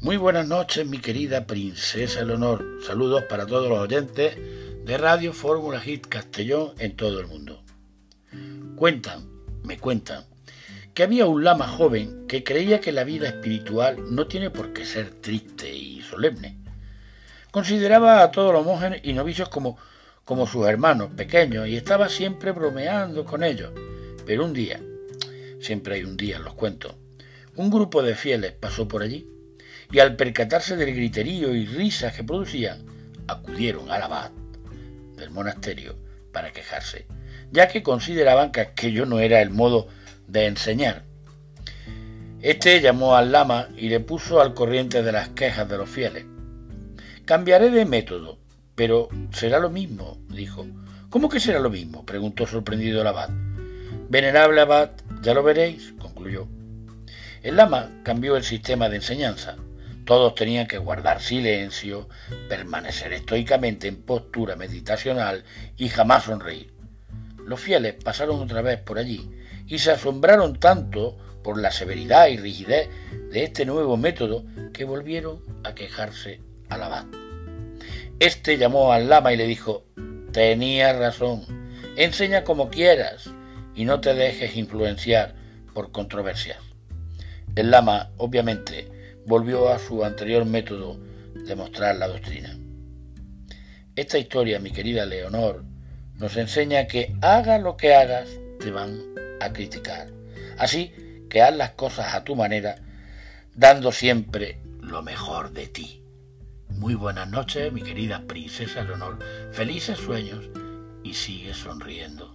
Muy buenas noches, mi querida princesa Leonor. Saludos para todos los oyentes de Radio Fórmula Hit Castellón en todo el mundo. Cuentan, me cuentan, que había un lama joven que creía que la vida espiritual no tiene por qué ser triste y solemne. Consideraba a todos los monjes y novicios como, como sus hermanos pequeños y estaba siempre bromeando con ellos. Pero un día, siempre hay un día en los cuentos, un grupo de fieles pasó por allí y al percatarse del griterío y risas que producía, acudieron al abad del monasterio para quejarse, ya que consideraban que aquello no era el modo de enseñar. Este llamó al lama y le puso al corriente de las quejas de los fieles. Cambiaré de método, pero será lo mismo, dijo. ¿Cómo que será lo mismo? preguntó sorprendido el abad. Venerable abad, ya lo veréis, concluyó. El lama cambió el sistema de enseñanza. Todos tenían que guardar silencio, permanecer estoicamente en postura meditacional y jamás sonreír. Los fieles pasaron otra vez por allí y se asombraron tanto por la severidad y rigidez de este nuevo método que volvieron a quejarse al abad. Este llamó al lama y le dijo Tenías razón, enseña como quieras y no te dejes influenciar por controversias. El lama, obviamente, volvió a su anterior método de mostrar la doctrina. Esta historia, mi querida Leonor, nos enseña que haga lo que hagas, te van a criticar. Así que haz las cosas a tu manera, dando siempre lo mejor de ti. Muy buenas noches, mi querida princesa Leonor. Felices sueños y sigue sonriendo.